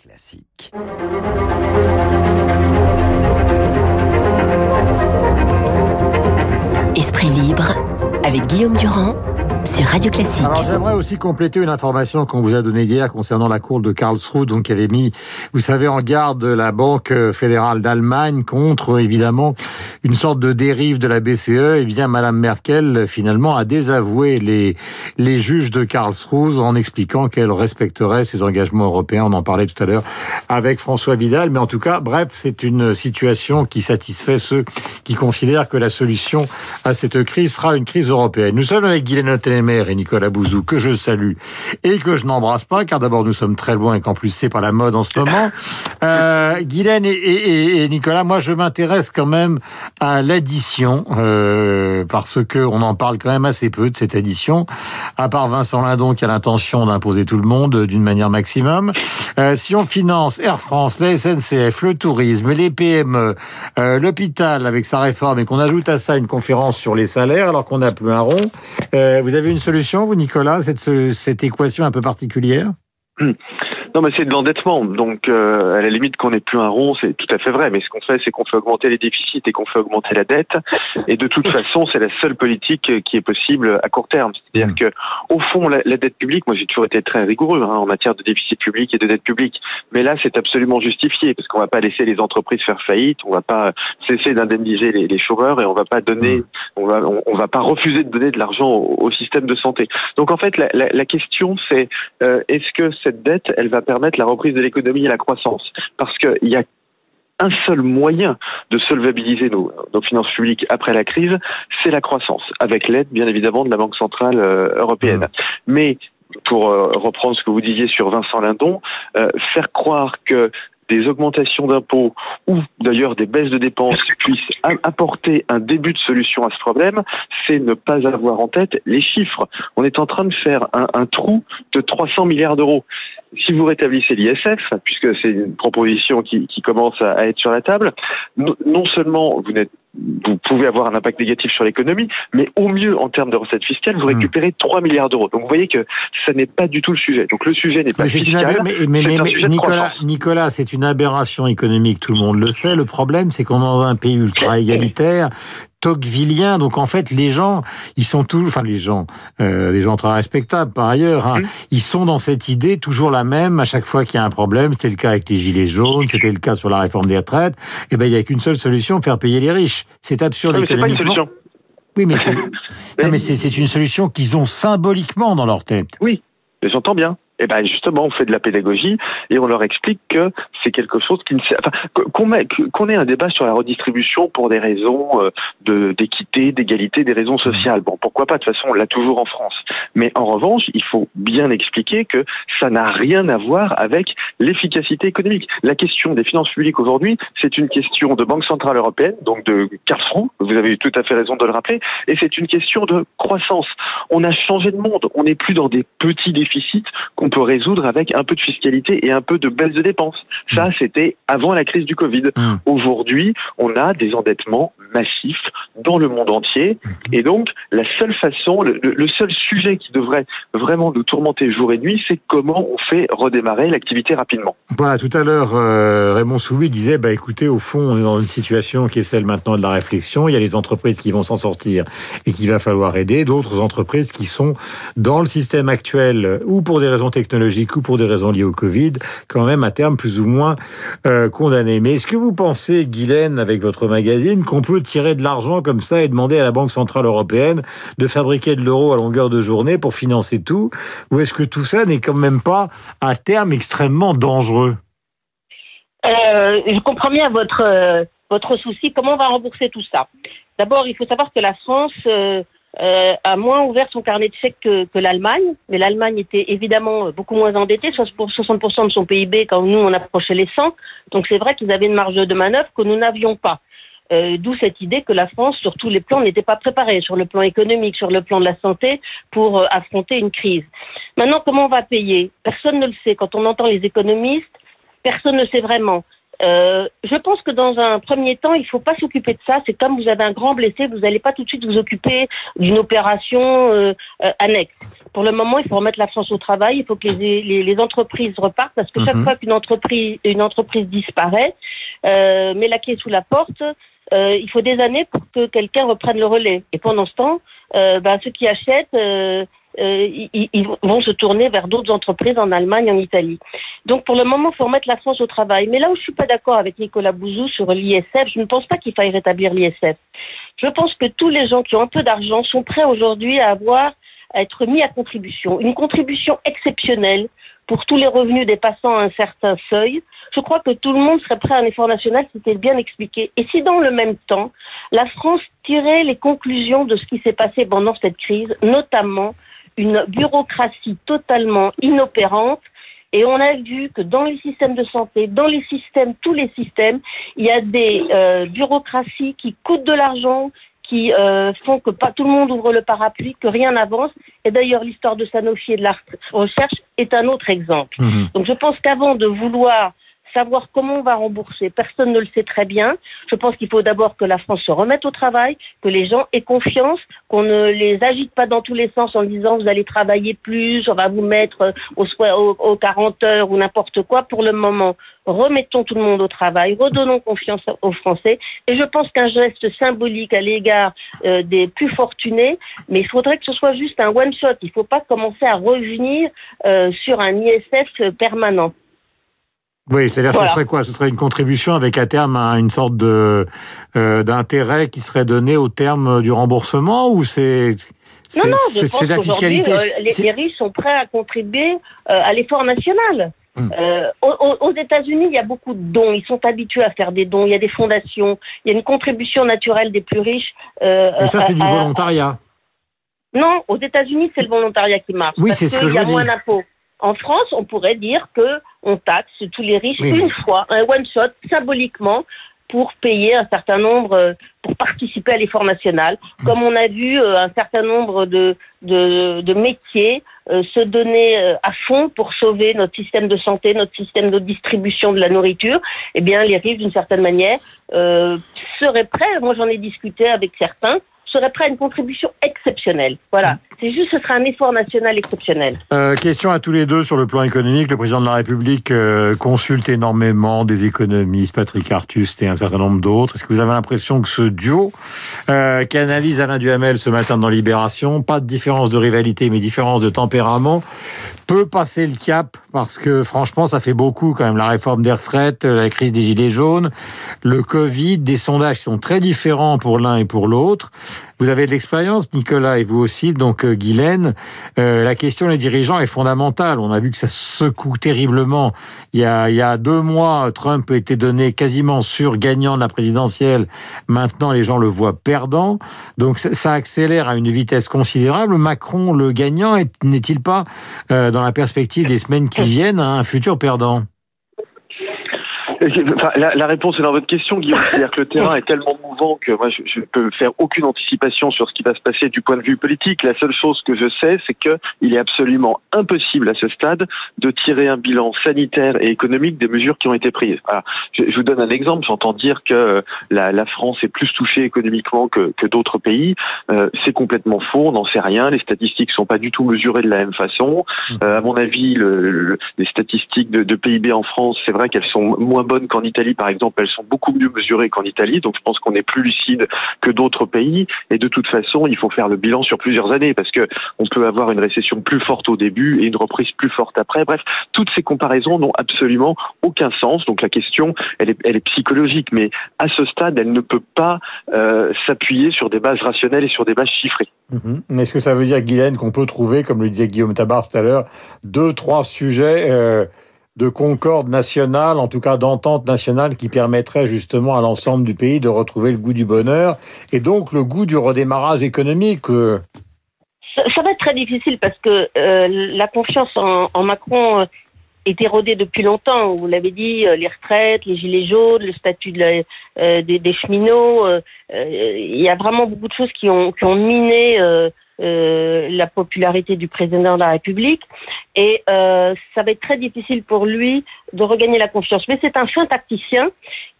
Classique. Esprit libre avec Guillaume Durand sur Radio Classique. Alors j'aimerais aussi compléter une information qu'on vous a donnée hier concernant la cour de Karlsruhe, donc qui avait mis, vous savez, en garde la Banque fédérale d'Allemagne contre évidemment une sorte de dérive de la BCE. Et eh bien, Madame Merkel finalement a désavoué les les juges de Karlsruhe en expliquant qu'elle respecterait ses engagements européens. On en parlait tout à l'heure avec François Vidal, mais en tout cas, bref, c'est une situation qui satisfait ceux qui considèrent que la solution à cette crise sera une crise européenne. Nous sommes avec Guylaine et Nicolas Bouzou, que je salue et que je n'embrasse pas, car d'abord nous sommes très loin et qu'en plus c'est pas la mode en ce moment. Euh, Guylaine et, Nicolas, moi je m'intéresse quand même à l'addition, euh, parce que on en parle quand même assez peu de cette addition, à part Vincent Lindon qui a l'intention d'imposer tout le monde d'une manière maximum. Euh, si on finance Air France, la SNCF, le tourisme, les PME, euh, l'hôpital avec sa réforme et qu'on ajoute à ça une conférence sur les salaires alors qu'on n'a plus un rond, euh, vous avez une solution, vous, Nicolas, cette, cette équation un peu particulière? non, mais c'est de l'endettement. Donc, euh, à la limite, qu'on n'ait plus un rond, c'est tout à fait vrai. Mais ce qu'on fait, c'est qu'on fait augmenter les déficits et qu'on fait augmenter la dette. Et de toute façon, c'est la seule politique qui est possible à court terme. C'est-à-dire que, au fond, la, dette publique, moi, j'ai toujours été très rigoureux hein, en matière de déficit public et de dette publique. Mais là, c'est absolument justifié parce qu'on va pas laisser les entreprises faire faillite, on va pas cesser d'indemniser les, les chômeurs et on va pas donner, mm. on va, on, va pas refuser de donner de l'argent au, système de santé. Donc, en fait, la, la, la question, c'est euh, est-ce que cette dette, elle va permettre la reprise de l'économie et la croissance. Parce qu'il y a un seul moyen de solvabiliser nos, finances publiques après la crise, c'est la croissance, avec l'aide bien évidemment de la Banque centrale euh, européenne. Mmh. Mais pour euh, reprendre ce que vous disiez sur Vincent Lindon, euh, faire croire que des augmentations d'impôts ou d'ailleurs des baisses de dépenses puissent apporter un début de solution à ce problème, c'est ne pas avoir en tête les chiffres. On est en train de faire un, un trou de 300 milliards d'euros si vous rétablissez l'ISF, puisque c'est une proposition qui, qui, commence à, être sur la table, non seulement vous n'êtes vous pouvez avoir un impact négatif sur l'économie, mais au mieux, en termes de recettes fiscales, vous hmm. récupérez 3 milliards d'euros. Donc vous voyez que ça n'est pas du tout le sujet. Donc le sujet n'est pas fiscal. Mais, mais, mais, Nicolas, Nicolas c'est une aberration économique, tout le monde le sait. Le problème, c'est qu'on est dans un pays ultra égalitaire tocquevillien. Donc en fait, les gens, ils sont toujours, enfin les gens, euh, les gens très respectables par ailleurs, hein, mmh. ils sont dans cette idée toujours la même à chaque fois qu'il y a un problème. C'était le cas avec les gilets jaunes, c'était le cas sur la réforme des retraites. Et eh ben il y a qu'une seule solution faire payer les riches. C'est absurde non, économiquement. Pas une solution. Oui, mais c'est, non, mais c'est une solution qu'ils ont symboliquement dans leur tête. Oui, j'entends bien. Eh ben justement, on fait de la pédagogie et on leur explique que c'est quelque chose qui ne enfin, qu'on ait un débat sur la redistribution pour des raisons euh, de d'équité, d'égalité, des raisons sociales. Bon, pourquoi pas? De toute façon, on l'a toujours en France. Mais en revanche, il faut bien expliquer que ça n'a rien à voir avec l'efficacité économique. La question des finances publiques aujourd'hui, c'est une question de Banque centrale européenne, donc de Karlsruhe. Vous avez eu tout à fait raison de le rappeler, et c'est une question de croissance. On a changé de monde. On n'est plus dans des petits déficits qu'on peut résoudre avec un peu de fiscalité et un peu de baisse de dépenses. Ça, mmh. c'était avant la crise du Covid. Mmh. Aujourd'hui, on a des endettements massifs dans le monde entier. Mmh. Et donc, la seule façon, le, seul sujet qui devrait vraiment nous tourmenter jour et nuit, c'est comment on fait redémarrer l'activité rapidement. Voilà, tout à l'heure, euh, Raymond Soulouis disait, bah, écoutez, au fond, on est dans une situation qui est celle maintenant de la réflexion. Il y a les entreprises qui vont s'en sortir et qu'il va falloir aider, d'autres entreprises qui sont dans le système actuel ou pour des raisons technologiques ou pour des raisons liées au Covid, quand même à terme plus ou moins euh, condamnées. Mais est-ce que vous pensez, Guylaine, avec votre magazine, qu'on peut tirer de l'argent comme ça et demander à la Banque Centrale Européenne de fabriquer de l'euro à longueur de journée pour financer tout? Ou est-ce que tout ça n'est quand même pas à terme extrêmement dangereux? Euh, Je comprends bien votre, euh, votre souci. Comment on va rembourser tout ça? D'abord, il faut savoir que la France euh, a moins ouvert son carnet de chèques que, l'Allemagne, mais l'Allemagne était évidemment beaucoup moins endettée, 60% de son PIB quand nous on approchait les 100. Donc c'est vrai qu'ils avaient une marge de manœuvre que nous n'avions pas. Euh, D'où cette idée que la France, sur tous les plans, n'était pas préparée, sur le plan économique, sur le plan de la santé, pour euh, affronter une crise. Maintenant, comment on va payer? Personne ne le sait. Quand on entend les économistes, personne ne sait vraiment. Euh, je pense que dans un premier temps, il ne faut pas s'occuper de ça. C'est comme vous avez un grand blessé, vous n'allez pas tout de suite vous occuper d'une opération euh, euh, annexe. Pour le moment, il faut remettre la France au travail. Il faut que les, les, les entreprises repartent parce que chaque Mhm. fois qu'une entreprise, une entreprise disparaît, euh, met la clé sous la porte, euh, il faut des années pour que quelqu'un reprenne le relais. Et pendant ce temps, euh, ben, ceux qui achètent, ils, ils vont se tourner vers d'autres entreprises en Allemagne, en Italie. Donc pour le moment, il faut remettre la France au travail. Mais là où je suis pas d'accord avec Nicolas Bouzou sur l'ISF, je ne pense pas qu'il faille rétablir l'ISF. Je pense que tous les gens qui ont un peu d'argent sont prêts aujourd'hui à avoir à être mis à contribution. Une contribution exceptionnelle pour tous les revenus dépassant un certain seuil. Je crois que tout le monde serait prêt à un effort national si c'était bien expliqué. Et si dans le même temps, la France tirait les conclusions de ce qui s'est passé pendant cette crise, notamment une bureaucratie totalement inopérante. Et on a vu que dans les systèmes de santé, dans les systèmes, tous les systèmes, il y a des euh, bureaucraties qui coûtent de l'argent, qui euh, font que pas tout le monde ouvre le parapluie, que rien n'avance. Et d'ailleurs, l'histoire de Sanofi et de la recherche est un autre exemple. Mhm. Donc je pense qu'avant de vouloir savoir comment on va rembourser, personne ne le sait très bien. Je pense qu'il faut d'abord que la France se remette au travail, que les gens aient confiance, qu'on ne les agite pas dans tous les sens en disant vous allez travailler plus, on va vous mettre au- aux 40 heures ou n'importe quoi. Pour le moment, remettons tout le monde au travail, redonnons confiance aux Français. Et je pense qu'un geste symbolique à l'égard euh, des plus fortunés, mais il faudrait que ce soit juste un one-shot. Il ne faut pas commencer à revenir euh, sur un ISF permanent. Oui, c'est-à-dire Voilà. ce serait quoi? Ce serait une contribution avec à terme un- une sorte de euh, d'intérêt qui serait donné au terme du remboursement ou c'est Non, non, je c'est- pense la qu'aujourd'hui, fiscalité euh, les, les riches sont prêts à contribuer euh, à l'effort national. Hmm. Euh, aux États-Unis, il y a beaucoup de dons. Ils sont habitués à faire des dons. Il y a des fondations. Il y a une contribution naturelle des plus riches. euh, Mais ça c'est du volontariat. Non, aux États-Unis, c'est le volontariat qui marche. Oui, c'est ce que je y a moins d'impôts. En France, on pourrait dire que on taxe tous les riches Oui, une fois, un one shot, symboliquement, pour payer un certain nombre, euh, pour participer à l'effort national. Mmh. Comme on a vu euh, un certain nombre de, de, de métiers euh, se donner euh, à fond pour sauver notre système de santé, notre système de distribution de la nourriture, eh bien, les riches, d'une certaine manière, euh, seraient prêts, moi j'en ai discuté avec certains, seraient prêts à une contribution exceptionnelle. Voilà. C'est juste, ce sera un effort national exceptionnel. Euh, question à tous les deux sur le plan économique. Le président de la République euh, consulte énormément des économistes, Patrick Artus et un certain nombre d'autres. Est-ce que vous avez l'impression que ce duo euh, qu'analyse Alain Duhamel ce matin dans Libération, pas de différence de rivalité mais différence de tempérament, peut passer le cap? Parce que franchement ça fait beaucoup quand même la réforme des retraites, la crise des gilets jaunes, le Covid, des sondages qui sont très différents pour l'un et pour l'autre. Vous avez de l'expérience, Nicolas, et vous aussi, donc Guylaine. Euh, la question des dirigeants est fondamentale. On a vu que ça secoue terriblement. Il y a, il y a deux mois, Trump était donné quasiment sur gagnant de la présidentielle. Maintenant, les gens le voient perdant. Donc ça- accélère à une vitesse considérable. Macron, le gagnant, est- n'est-il pas, euh, dans la perspective des semaines qui viennent, un futur perdant? Enfin, la, la réponse est dans votre question, Guillaume. C'est-à-dire que le terrain est tellement mouvant que moi, je, je ne peux faire aucune anticipation sur ce qui va se passer du point de vue politique. La seule chose que je sais, c'est que il est absolument impossible à ce stade de tirer un bilan sanitaire et économique des mesures qui ont été prises. Voilà. Je, je vous donne un exemple. J'entends dire que la, la France est plus touchée économiquement que, que d'autres pays. Euh, c'est complètement faux. On n'en sait rien. Les statistiques sont pas du tout mesurées de la même façon. Euh, à mon avis, le, le- les statistiques de, de PIB en France, c'est vrai qu'elles sont moins bonnes qu'en Italie, par exemple. Elles sont beaucoup mieux mesurées qu'en Italie. Donc, je pense qu'on est plus lucide que d'autres pays. Et de toute façon, il faut faire le bilan sur plusieurs années parce que on peut avoir une récession plus forte au début et une reprise plus forte après. Bref, toutes ces comparaisons n'ont absolument aucun sens. Donc, la question, elle est, psychologique, mais à ce stade, elle ne peut pas euh, s'appuyer sur des bases rationnelles et sur des bases chiffrées. Mhm. Est-ce que ça veut dire, Guylaine, qu'on peut trouver, comme le disait Guillaume Tabar tout à l'heure, deux, trois sujets euh, de concorde nationale, en tout cas d'entente nationale, qui permettraient justement à l'ensemble du pays de retrouver le goût du bonheur et donc le goût du redémarrage économique euh. Ça, va être très difficile parce que euh, la confiance en, Macron euh, est érodée depuis longtemps. Vous l'avez dit, euh, les retraites, les gilets jaunes, le statut euh, des, cheminots. euh, euh, Il y a vraiment beaucoup de choses qui ont miné euh, la popularité du président de la République. Et euh, ça va être très difficile pour lui de regagner la confiance. Mais c'est un fin tacticien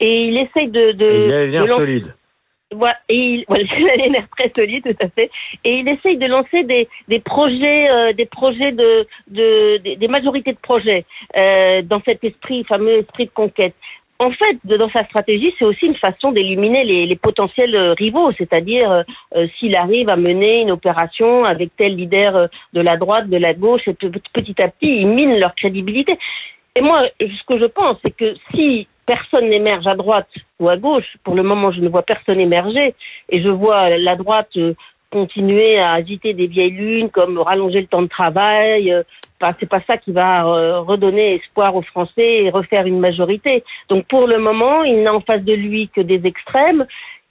et il essaye de... de il a de l'en- solides. voilà, et il, voilà, il a l'air très solide, tout à fait. Et il essaye de lancer des, des projets, euh, des projets de, de, des, des majorités de projets dans cet esprit, fameux esprit de conquête. En fait, dans sa stratégie, c'est aussi une façon d'éliminer les, potentiels euh, rivaux, c'est-à-dire euh, euh, s'il arrive à mener une opération avec tel leader de la droite, de la gauche, et pe- petit à petit, il mine leur crédibilité. Et moi, ce que je pense, c'est que si personne n'émerge à droite ou à gauche, pour le moment, je ne vois personne émerger, et je vois la droite continuer à agiter des vieilles lunes comme rallonger le temps de travail. Enfin, c'est pas ça qui va euh, redonner espoir aux Français et refaire une majorité. Donc pour le moment, il n'a en face de lui que des extrêmes.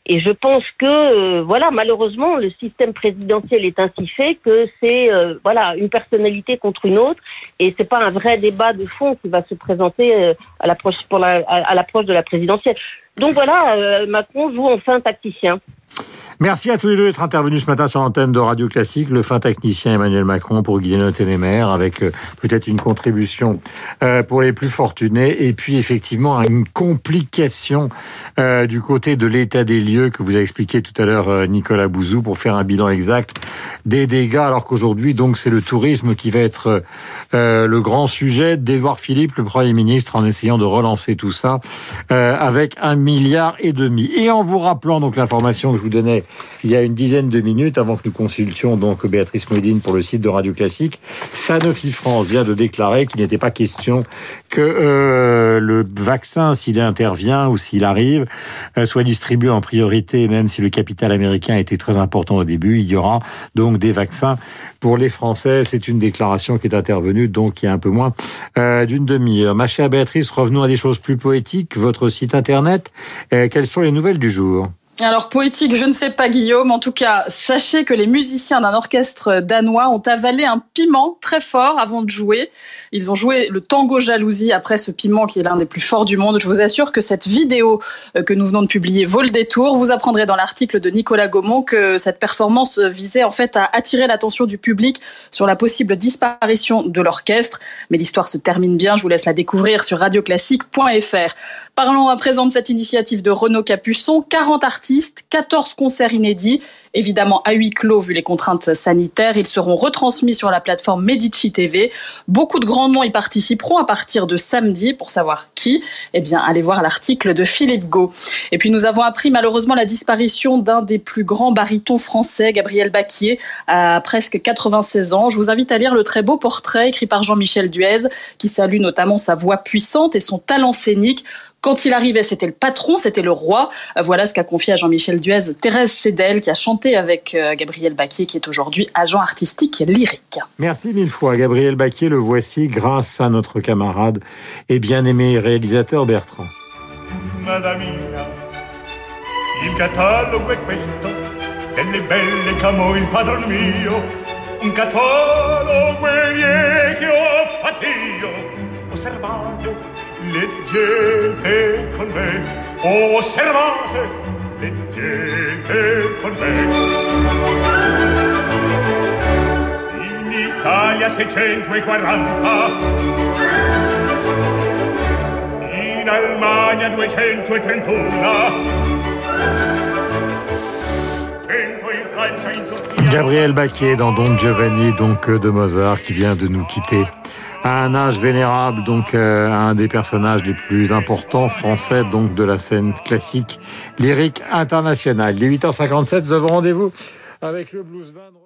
Et je pense que euh, voilà, malheureusement, le système présidentiel est ainsi fait que c'est euh, voilà une personnalité contre une autre, et c'est pas un vrai débat de fond qui va se présenter à l'approche pour à, l'approche de la présidentielle. Donc voilà, Macron joue en fin tacticien. Merci à tous les deux d'être intervenus ce matin sur l'antenne de Radio Classique. Le fin technicien Emmanuel Macron pour guider nos ténémères avec euh, peut-être une contribution euh, pour les plus fortunés et puis effectivement une complication euh, du côté de l'état des lieux que vous a expliqué tout à l'heure Nicolas Bouzou pour faire un bilan exact des dégâts alors qu'aujourd'hui donc c'est le tourisme qui va être le grand sujet d'Édouard Philippe, le Premier ministre, en essayant de relancer tout ça avec un milliard et demi. Et en vous rappelant donc l'information que je vous donnais il y a une dizaine de minutes avant que nous consultions donc Béatrice Modine pour le site de Radio Classique, Sanofi France vient de déclarer qu'il n'était pas question que euh, le vaccin, s'il intervient ou s'il arrive, euh, soit distribué en priorité, même si le capital américain était très important au début. Il y aura donc des vaccins pour les Français. C'est une déclaration qui est intervenue donc il y a un peu moins euh, d'une demi-heure. Ma chère Béatrice, revenons à des choses plus poétiques. Votre site internet, quelles sont les nouvelles du jour? Alors poétique, je ne sais pas Guillaume. En tout cas, sachez que les musiciens d'un orchestre danois ont avalé un piment très fort avant de jouer. Ils ont joué le tango jalousie après ce piment qui est l'un des plus forts du monde. Je vous assure que cette vidéo euh, que nous venons de publier vaut le détour. Vous apprendrez dans l'article de Nicolas Gaumont que cette performance visait en fait à attirer l'attention du public sur la possible disparition de l'orchestre. Mais l'histoire se termine bien. Je vous laisse la découvrir sur radioclassique.fr. Parlons à présent de cette initiative de Renaud Capuçon. 40 artistes, 14 concerts inédits, évidemment à huis clos vu les contraintes sanitaires. Ils seront retransmis sur la plateforme Medici TV. Beaucoup de grands noms y participeront à partir de samedi. Pour savoir qui, eh bien, allez voir l'article de Philippe Gau. Et puis, nous avons appris malheureusement la disparition d'un des plus grands barytons français, Gabriel Baquier, à presque 96 ans. Je vous invite à lire le très beau portrait écrit par Jean-Michel Duez, qui salue notamment sa voix puissante et son talent scénique. Quand il arrivait, c'était le patron, c'était le roi. Voilà ce qu'a confié à Jean-Michel Duez Thérèse Sedel, qui a chanté avec euh, Gabriel Baquier, qui est aujourd'hui agent artistique et lyrique. Merci mille fois. Gabriel Baquier, le voici grâce à notre camarade et bien-aimé réalisateur Bertrand. Madame il catalogo è questo, delle belle camo il padron mio, un catalogo è che ho fatto io. Osservate, leggete con me, osservate, leggete con me. In Italia 640 in Almania 231 Cento in Francia in Turchia. Gabriel Baquier dans Don Giovanni, donc euh, de Mozart, qui vient de nous quitter à un âge vénérable, donc euh, un des personnages les plus importants français, donc de la scène classique lyrique internationale. Il est 8h57, nous avons rendez-vous avec le blues band.